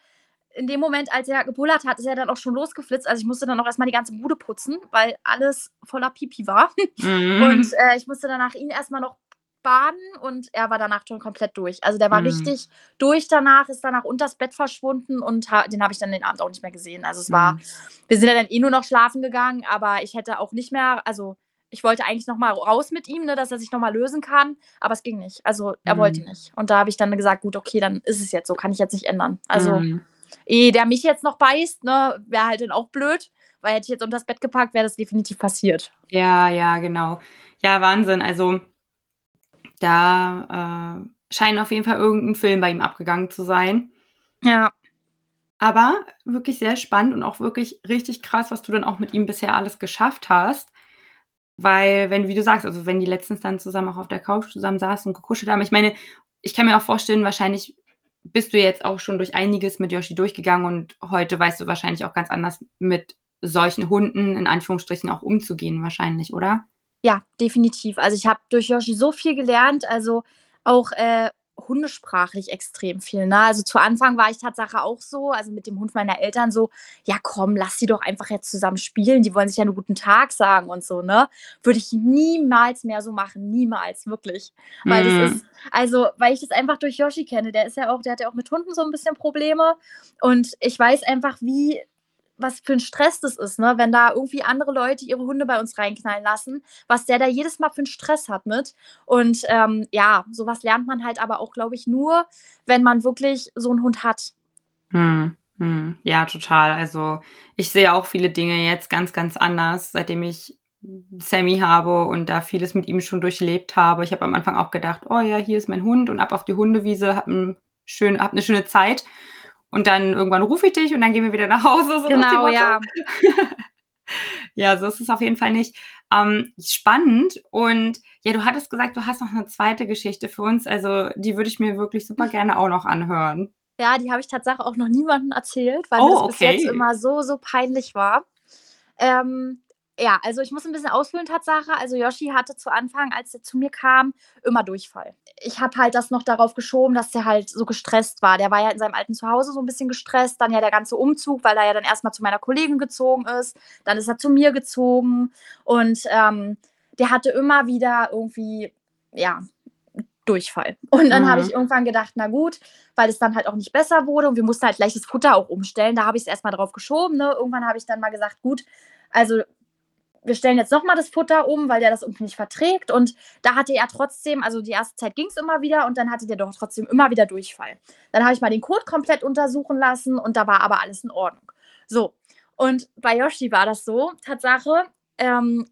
S1: in dem Moment, als er gebullert hat, ist er dann auch schon losgeflitzt. Also ich musste dann auch erstmal die ganze Bude putzen, weil alles voller Pipi war. Mhm. Und äh, ich musste danach ihn erstmal noch baden und er war danach schon komplett durch. Also der war mhm. richtig durch danach, ist danach unters Bett verschwunden und ha den habe ich dann den Abend auch nicht mehr gesehen. Also es war, mhm. wir sind ja dann eh nur noch schlafen gegangen, aber ich hätte auch nicht mehr, also ich wollte eigentlich noch mal raus mit ihm, ne, dass er sich noch mal lösen kann, aber es ging nicht. Also er mhm. wollte nicht. Und da habe ich dann gesagt, gut, okay, dann ist es jetzt so, kann ich jetzt nicht ändern. Also mhm ehe der mich jetzt noch beißt, ne, wäre halt dann auch blöd, weil hätte ich jetzt unter das Bett gepackt, wäre das definitiv passiert.
S2: Ja, ja, genau. Ja, Wahnsinn. Also da äh, scheint auf jeden Fall irgendein Film bei ihm abgegangen zu sein.
S1: Ja.
S2: Aber wirklich sehr spannend und auch wirklich richtig krass, was du dann auch mit ihm bisher alles geschafft hast. Weil, wenn, wie du sagst, also wenn die letztens dann zusammen auch auf der Couch zusammen saßen und gekuschelt haben, ich meine, ich kann mir auch vorstellen, wahrscheinlich bist du jetzt auch schon durch einiges mit Yoshi durchgegangen und heute weißt du wahrscheinlich auch ganz anders mit solchen Hunden in Anführungsstrichen auch umzugehen, wahrscheinlich, oder?
S1: Ja, definitiv. Also ich habe durch Yoshi so viel gelernt, also auch äh, hundesprachlich extrem viel. Ne? Also zu Anfang war ich Tatsache auch so, also mit dem Hund meiner Eltern so, ja komm, lass sie doch einfach jetzt zusammen spielen, die wollen sich ja einen guten Tag sagen und so, ne? Würde ich niemals mehr so machen, niemals, wirklich. Weil mm. das mhm. ist, also, weil ich das einfach durch Yoshi kenne, der ist ja auch, der hat ja auch mit Hunden so ein bisschen Probleme und ich weiß einfach, wie was für ein Stress das ist, ne? wenn da irgendwie andere Leute ihre Hunde bei uns reinknallen lassen, was der da jedes Mal für einen Stress hat mit. Und ähm, ja, sowas lernt man halt aber auch, glaube ich, nur, wenn man wirklich so einen Hund hat.
S2: Hm, hm. Ja, total. Also ich sehe auch viele Dinge jetzt ganz, ganz anders, seitdem ich Sammy habe und da vieles mit ihm schon durchlebt habe. Ich habe am Anfang auch gedacht, oh ja, hier ist mein Hund und ab auf die Hundewiese, hab, ein schön, hab eine schöne Zeit. Und dann irgendwann rufe ich dich und dann gehen wir wieder nach Hause.
S1: So genau, ja. (laughs)
S2: ja, so ist es auf jeden Fall nicht. Ähm, spannend. Und ja, du hattest gesagt, du hast noch eine zweite Geschichte für uns. Also die würde ich mir wirklich super gerne auch noch anhören.
S1: Ja, die habe ich tatsächlich auch noch niemandem erzählt, weil oh, das okay. bis jetzt immer so, so peinlich war. Ähm, ja, also ich muss ein bisschen ausführen, Tatsache. Also Yoshi hatte zu Anfang, als er zu mir kam, immer Durchfall. Ich habe halt das noch darauf geschoben, dass der halt so gestresst war. Der war ja in seinem alten Zuhause so ein bisschen gestresst. Dann ja der ganze Umzug, weil er ja dann erstmal zu meiner Kollegin gezogen ist. Dann ist er zu mir gezogen. Und ähm, der hatte immer wieder irgendwie, ja, Durchfall. Und dann mhm. habe ich irgendwann gedacht, na gut, weil es dann halt auch nicht besser wurde und wir mussten halt gleich das Futter auch umstellen. Da habe ich es erstmal drauf geschoben. Ne? Irgendwann habe ich dann mal gesagt, gut, also wir stellen jetzt nochmal das Futter um, weil der das irgendwie nicht verträgt. Und da hatte er trotzdem, also die erste Zeit ging es immer wieder und dann hatte der doch trotzdem immer wieder Durchfall. Dann habe ich mal den Code komplett untersuchen lassen und da war aber alles in Ordnung. So, und bei Yoshi war das so, Tatsache, ähm,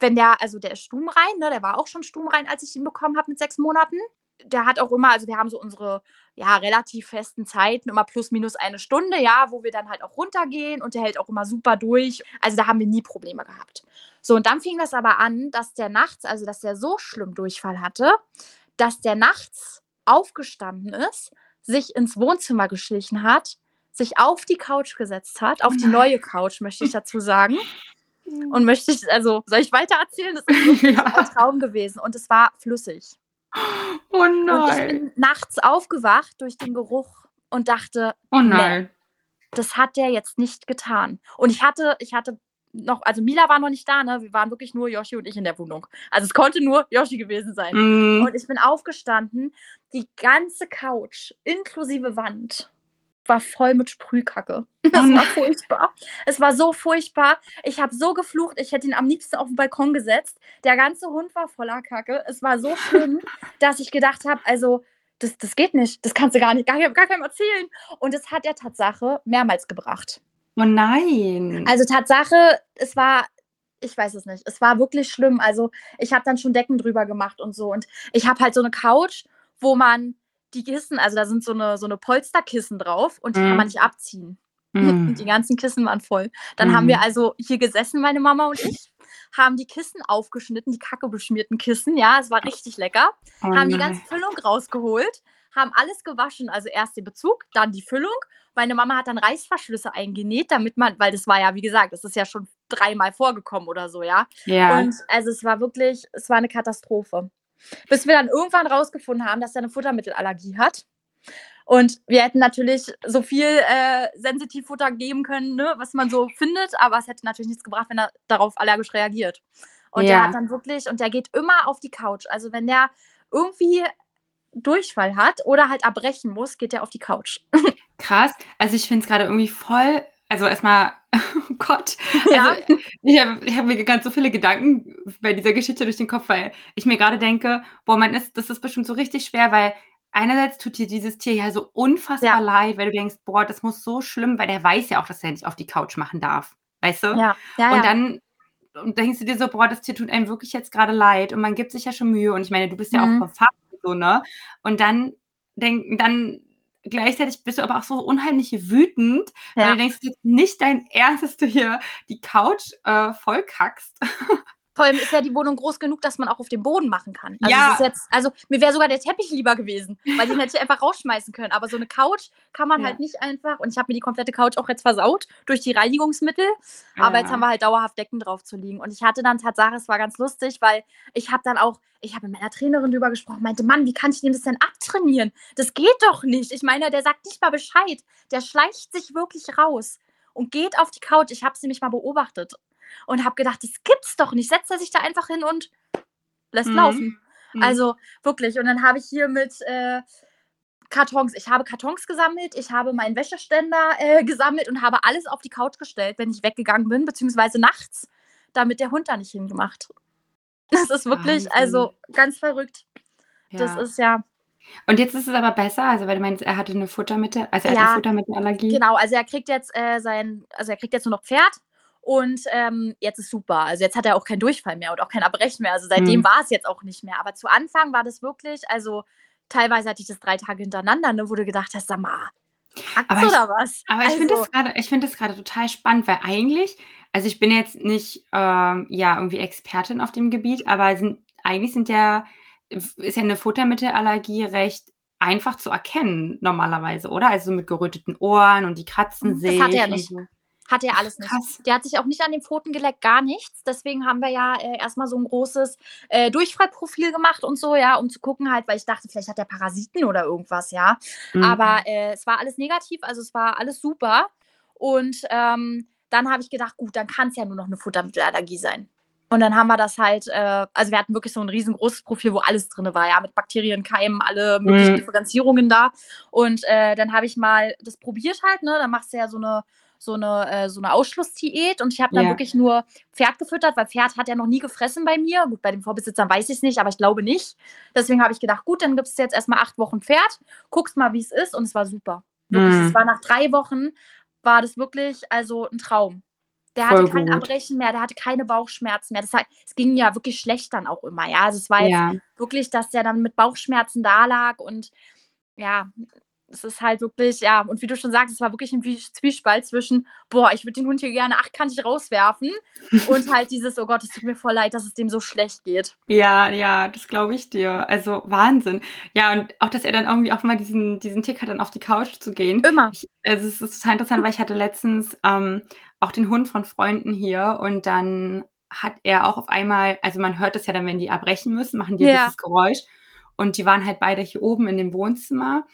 S1: wenn der, also der ist stummrein, ne, der war auch schon stummrein, als ich ihn bekommen habe mit sechs Monaten der hat auch immer, also wir haben so unsere ja relativ festen Zeiten, immer plus minus eine Stunde, ja, wo wir dann halt auch runtergehen und der hält auch immer super durch. Also da haben wir nie Probleme gehabt. So, und dann fing das aber an, dass der nachts, also dass der so schlimm Durchfall hatte, dass der nachts aufgestanden ist, sich ins Wohnzimmer geschlichen hat, sich auf die Couch gesetzt hat, auf die neue Couch, möchte ich dazu sagen. (laughs) Und möchte ich, also, soll ich weiter erzählen? Das ist (laughs) ja. ein Traum gewesen und es war flüssig.
S2: Oh nein. Und
S1: ich bin nachts aufgewacht durch den Geruch und dachte,
S2: oh nein. Nee,
S1: das hat der jetzt nicht getan. Und ich hatte, ich hatte noch, also Mila war noch nicht da, ne? Wir waren wirklich nur Yoshi und ich in der Wohnung. Also es konnte nur Yoshi gewesen sein. Mm. Und ich bin aufgestanden, die ganze Couch inklusive Wand war voll mit Sprühkacke. (laughs) Das war furchtbar. Es war so furchtbar. Ich habe so geflucht, ich hätte ihn am liebsten auf den Balkon gesetzt. Der ganze Hund war voller Kacke. Es war so schlimm, (laughs) dass ich gedacht habe, also das, das geht nicht. Das kannst du gar nicht, gar, gar keinem erzählen. Und das hat er Tatsache mehrmals gebracht.
S2: Oh nein.
S1: Also Tatsache, es war, ich weiß es nicht, es war wirklich schlimm. Also ich habe dann schon Decken drüber gemacht und so. Und ich habe halt so eine Couch, wo man die Kissen, also da sind so eine, so eine Polsterkissen drauf und die mm. kann man mhm. nicht abziehen. (laughs) Mm. Die ganzen Kissen waren voll. Dann haben wir mhm. also hier gesessen, meine Mama und ich, haben die Kissen aufgeschnitten, die kacke beschmierten Kissen, ja, es war richtig lecker. Oh haben die ganze Füllung rausgeholt, haben alles gewaschen, also erst den Bezug, dann die Füllung. Meine Mama hat dann Reißverschlüsse eingenäht, damit man, weil das war ja, wie gesagt, das ist ja schon dreimal vorgekommen oder so, ja. Ja. Und also es war wirklich, es war eine Katastrophe. Bis wir dann irgendwann rausgefunden haben, dass er eine Futtermittelallergie hat. Und wir hätten natürlich so viel äh, Sensitivfutter geben können, ne, was man so findet, aber es hätte natürlich nichts gebracht, wenn er darauf allergisch reagiert. Und ja. der hat dann wirklich, und der geht immer auf die Couch. Also wenn der irgendwie Durchfall hat oder halt erbrechen muss, geht er auf die Couch. (laughs)
S2: Krass. Also ich finde es gerade irgendwie voll, also erstmal, (laughs) oh Gott, ja. also ich habe hab mir ganz so viele Gedanken bei dieser Geschichte durch den Kopf, weil ich mir gerade denke, boah, man ist, das ist bestimmt so richtig schwer, weil einerseits tut dir dieses Tier ja so unfassbar ja. leid, weil du denkst, boah, das muss so schlimm, weil der weiß ja auch, dass er nicht auf die Couch machen darf. Weißt du? Ja. ja und dann und denkst du dir so, boah, das Tier tut einem wirklich jetzt gerade leid und man gibt sich ja schon Mühe und ich meine, du bist ja mhm. auch verfasst so, ne? Und dann denk, dann gleichzeitig bist du aber auch so unheimlich wütend, ja. weil du denkst, nicht dein Ernst, dass du hier die Couch äh, vollkackst. (laughs)
S1: Vor allem ist ja die Wohnung groß genug, dass man auch auf dem Boden machen kann. Also, ja. Jetzt, also mir wäre sogar der Teppich lieber gewesen, weil den hätte ich einfach rausschmeißen können. Aber so eine Couch kann man ja. halt nicht einfach. Und ich habe mir die komplette Couch auch jetzt versaut durch die Reinigungsmittel. Aber ja. jetzt haben wir halt dauerhaft Decken drauf zu liegen. Und ich hatte dann Tatsache, es war ganz lustig, weil ich habe dann auch, ich habe mit meiner Trainerin drüber gesprochen, meinte, Mann, wie kann ich dem das denn abtrainieren? Das geht doch nicht. Ich meine, der sagt nicht mal Bescheid. Der schleicht sich wirklich raus und geht auf die Couch. Ich habe sie mich mal beobachtet und habe gedacht, das gibt's doch nicht. Setzt er sich da einfach hin und lässt mhm. laufen. Mhm. Also wirklich. Und dann habe ich hier mit äh, Kartons, ich habe Kartons gesammelt, ich habe meinen Wäscheständer äh, gesammelt und habe alles auf die Couch gestellt, wenn ich weggegangen bin, beziehungsweise nachts, damit der Hund da nicht hingemacht. (laughs) Das ist wirklich, Wahnsinn. also ganz verrückt. Ja. Das ist ja.
S2: Und jetzt ist es aber besser, also weil du meinst, er hatte eine Futtermittel, also er ja, hat eine Futtermittelallergie.
S1: Genau, also er kriegt jetzt äh, sein, also er kriegt jetzt nur noch Pferd und ähm, jetzt ist super. Also jetzt hat er auch keinen Durchfall mehr und auch kein Erbrechen mehr. Also seitdem mhm. war es jetzt auch nicht mehr. Aber zu Anfang war das wirklich, also teilweise hatte ich das drei Tage hintereinander, ne, wo du gedacht hast, sag mal,
S2: aber ich, oder was? Aber ich finde das gerade, ich finde das gerade total spannend, weil eigentlich, also ich bin jetzt nicht ähm, ja irgendwie Expertin auf dem Gebiet, aber sind, eigentlich sind ja ist ja eine Futtermittelallergie recht einfach zu erkennen normalerweise, oder? Also mit geröteten Ohren und die kratzen sich.
S1: Das hat er nicht. So. Hat er alles nicht. Krass. Der hat sich auch nicht an den Pfoten geleckt, gar nichts. Deswegen haben wir ja äh, erstmal so ein großes äh, Durchfallprofil gemacht und so, ja, um zu gucken halt, weil ich dachte, vielleicht hat er Parasiten oder irgendwas, ja. Mhm. Aber äh, es war alles negativ, also es war alles super. Und ähm, dann habe ich gedacht, gut, dann kann es ja nur noch eine Futtermittelallergie sein. Und dann haben wir das halt, äh, also wir hatten wirklich so ein riesengroßes Profil, wo alles drin war, ja, mit Bakterien, Keimen, alle möglichen mhm. Differenzierungen da. Und äh, dann habe ich mal das probiert halt, ne? Dann machst du ja so eine so eine, äh, so eine Ausschlussdiät und ich habe dann ja. wirklich nur Pferd gefüttert, weil Pferd hat ja noch nie gefressen bei mir. Gut, bei den Vorbesitzern weiß ich es nicht, aber ich glaube nicht. Deswegen habe ich gedacht, gut, dann gibt es jetzt erstmal acht Wochen Pferd, guckst mal, wie es ist und es war super. Wirklich, mhm. es war nach drei Wochen, war das wirklich also ein Traum. Der Voll hatte kein gut. Abbrechen mehr, der hatte keine Bauchschmerzen mehr. Das heißt, es ging ja wirklich schlecht dann auch immer, ja. Also es war ja. jetzt wirklich, dass der dann mit Bauchschmerzen da lag und ja, es ist halt wirklich, ja, und wie du schon sagst, es war wirklich ein Zwiespalt zwischen, boah, ich würde den Hund hier gerne achtkantig rauswerfen (laughs) und halt dieses, oh Gott, es tut mir voll leid, dass es dem so schlecht geht.
S2: Ja, ja, das glaube ich dir. Also Wahnsinn. Ja, und auch, dass er dann irgendwie auch mal diesen, diesen Tick hat, dann auf die Couch zu gehen.
S1: Immer.
S2: Ich, also es ist total interessant, weil ich hatte letztens ähm, auch den Hund von Freunden hier und dann hat er auch auf einmal, also man hört es ja dann, wenn die abbrechen müssen, machen die ja. dieses Geräusch. Und die waren halt beide hier oben in dem Wohnzimmer.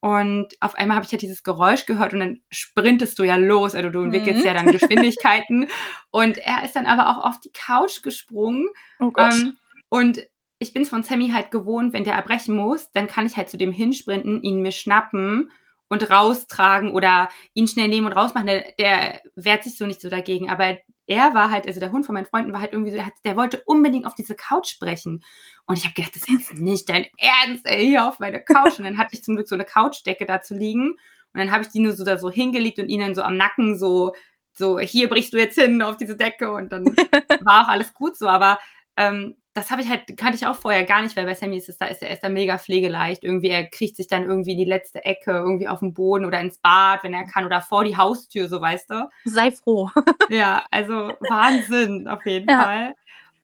S2: Und auf einmal habe ich ja dieses Geräusch gehört und dann sprintest du ja los, also du entwickelst mhm. ja dann (laughs) Geschwindigkeiten. und er ist dann aber auch auf die Couch gesprungen. Oh Gott. Ähm, und ich bin es von Sammy halt gewohnt, wenn der erbrechen muss, dann kann ich halt zu dem hinsprinten, ihn mir schnappen und raustragen oder ihn schnell nehmen und rausmachen. Der, der wehrt sich so nicht so dagegen. Aber er war halt, also der Hund von meinen Freunden war halt irgendwie so, der, der wollte unbedingt auf diese Couch sprechen. Und ich habe gedacht, das ist nicht dein Ernst, ey, hier auf meine Couch. Und dann hatte ich zum Glück so eine Couchdecke da zu liegen. Und dann habe ich die nur so da so hingelegt und ihn dann so am Nacken so, so, hier brichst du jetzt hin auf diese Decke. Und dann (laughs) war auch alles gut so. Aber ähm, das habe ich halt, kannte ich auch vorher gar nicht, weil bei Sammy ist es da, ist er, ist er mega pflegeleicht. Irgendwie, er kriegt sich dann irgendwie in die letzte Ecke, irgendwie auf den Boden oder ins Bad, wenn er kann, oder vor die Haustür, so weißt du.
S1: Sei froh. (laughs)
S2: ja, also Wahnsinn, auf jeden ja. Fall.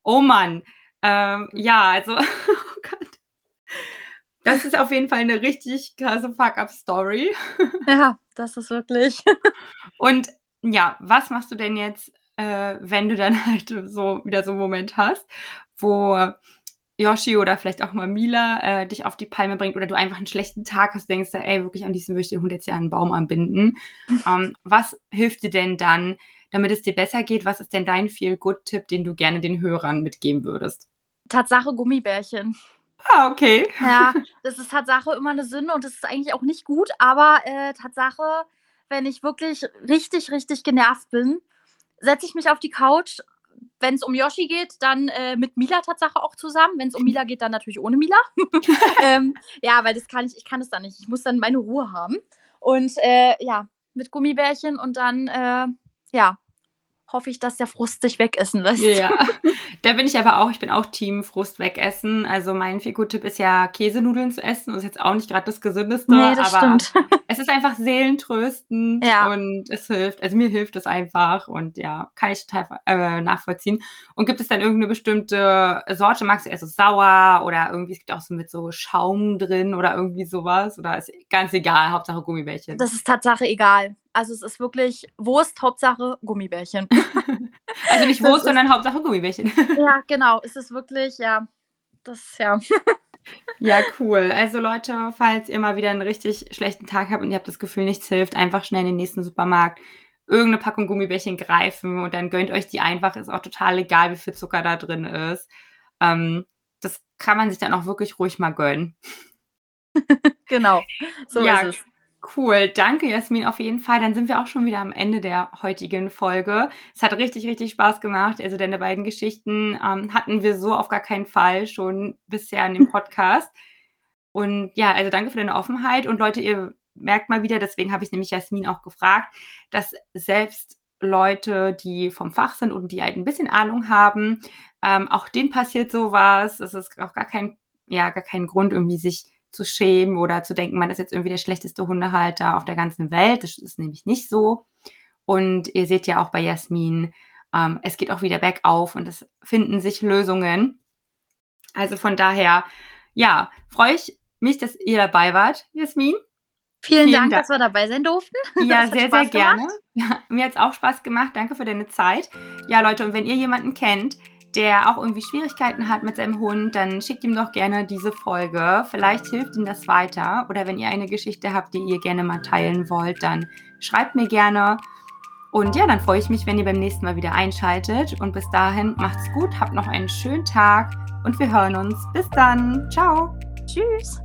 S2: Oh Mann. Ähm, ja, also, (laughs) oh Gott. Das ist auf jeden Fall eine richtig krasse Fuck-Up-Story. (laughs)
S1: Ja, das ist wirklich.
S2: Und ja, was machst du denn jetzt, äh, wenn du dann halt so wieder so einen Moment hast, wo Yoshi oder vielleicht auch mal Mila äh, dich auf die Palme bringt oder du einfach einen schlechten Tag hast, denkst du, ey, wirklich am liebsten würde ich den Hund jetzt ja an einen Baum anbinden. (laughs) ähm, was hilft dir denn dann, damit es dir besser geht? Was ist denn dein Feel-Good-Tipp, den du gerne den Hörern mitgeben würdest?
S1: Tatsache Gummibärchen.
S2: Ah, okay.
S1: Ja, (laughs) das ist Tatsache immer eine Sünde und das ist eigentlich auch nicht gut, aber äh, Tatsache, wenn ich wirklich richtig, richtig genervt bin, setze ich mich auf die Couch, wenn es um Yoshi geht, dann äh, mit Mila Tatsache auch zusammen. Wenn es um Mila geht, dann natürlich ohne Mila. (laughs) ähm, ja, weil das kann ich, ich kann es dann nicht. Ich muss dann meine Ruhe haben. Und äh, ja, mit Gummibärchen und dann, äh, ja, hoffe ich, dass der Frust sich wegessen lässt.
S2: Ja, da bin ich aber auch, ich bin auch Team Frust wegessen. Also mein Figur-Tipp ist ja Käsenudeln zu essen. Das ist jetzt auch nicht gerade das Gesündeste,
S1: nee, das
S2: aber
S1: stimmt. (laughs)
S2: es ist einfach seelentröstend ja. und es hilft. Also mir hilft es einfach und ja, kann ich total äh, nachvollziehen. Und gibt es dann irgendeine bestimmte Sorte? Magst du eher so sauer oder irgendwie, es gibt auch so mit so Schaum drin oder irgendwie sowas? Oder ist ganz egal, Hauptsache Gummibärchen?
S1: Das ist Tatsache egal. Also es ist wirklich Wurst, Hauptsache Gummibärchen. (laughs)
S2: also nicht Wurst, sondern Hauptsache Gummibärchen.
S1: ja, (laughs) genau. Es ist wirklich, ja, das, ja. (laughs)
S2: ja, cool. Also Leute, falls ihr mal wieder einen richtig schlechten Tag habt und ihr habt das Gefühl, nichts hilft, einfach schnell in den nächsten Supermarkt irgendeine Packung Gummibärchen greifen und dann gönnt euch die einfach. Ist auch total egal, wie viel Zucker da drin ist. Ähm, das kann man sich dann auch wirklich ruhig mal gönnen.
S1: genau, so ja, ist es.
S2: Cool, danke Jasmin auf jeden Fall. Dann sind wir auch schon wieder am Ende der heutigen Folge. Es hat richtig, richtig Spaß gemacht. Also deine beiden Geschichten ähm, hatten wir so auf gar keinen Fall schon bisher in dem (laughs) Podcast. Und ja, also danke für deine Offenheit. Und Leute, ihr merkt mal wieder, deswegen habe ich nämlich Jasmin auch gefragt, dass selbst Leute, die vom Fach sind und die halt ein bisschen Ahnung haben, ähm, auch denen passiert sowas. Es ist auch gar kein, ja, gar kein Grund, irgendwie sich zu schämen oder zu denken, man ist jetzt irgendwie der schlechteste Hundehalter auf der ganzen Welt. Das ist nämlich nicht so. Und ihr seht ja auch bei Jasmin, ähm, es geht auch wieder bergauf und es finden sich Lösungen. Also von daher, ja, freue ich mich, dass ihr dabei wart, Jasmin.
S1: Vielen, Vielen Dank, Dank, dass wir dabei sein durften. (laughs)
S2: Ja, sehr, sehr gerne. Ja, (laughs) mir hat es auch Spaß gemacht. Danke für deine Zeit. Ja, Leute, und wenn ihr jemanden kennt, der auch irgendwie Schwierigkeiten hat mit seinem Hund, dann schickt ihm doch gerne diese Folge. Vielleicht hilft ihm das weiter. Oder wenn ihr eine Geschichte habt, die ihr gerne mal teilen wollt, dann schreibt mir gerne. Und ja, dann freue ich mich, wenn ihr beim nächsten Mal wieder einschaltet. Und bis dahin macht's gut, habt noch einen schönen Tag und wir hören uns. Bis dann. Ciao.
S1: Tschüss.